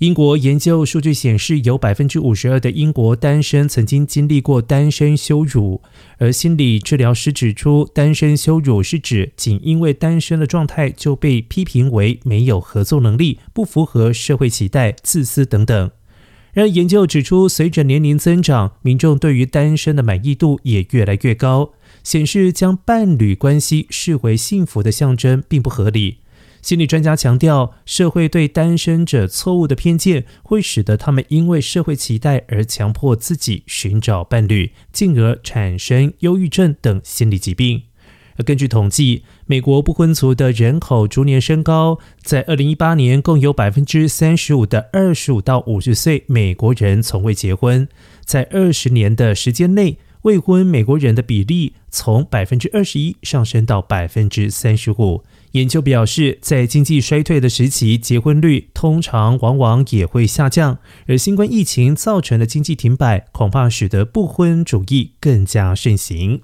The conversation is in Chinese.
英国研究数据显示，有百分之五十二的英国单身曾经经历过单身羞辱。而心理治疗师指出，单身羞辱是指仅因为单身的状态就被批评为没有合作能力、不符合社会期待、自私等等。然而，研究指出，随着年龄增长，民众对于单身的满意度也越来越高，显示将伴侣关系视为幸福的象征并不合理。心理专家强调，社会对单身者错误的偏见会使得他们因为社会期待而强迫自己寻找伴侣，进而产生忧郁症等心理疾病。根据统计，美国不婚族的人口逐年升高，在二零一八年，共有百分之三十五的二十五到五十岁美国人从未结婚，在二十年的时间内。未婚美国人的比例从百分之二十一上升到百分之三十五。研究表示，在经济衰退的时期，结婚率通常往往也会下降。而新冠疫情造成的经济停摆，恐怕使得不婚主义更加盛行。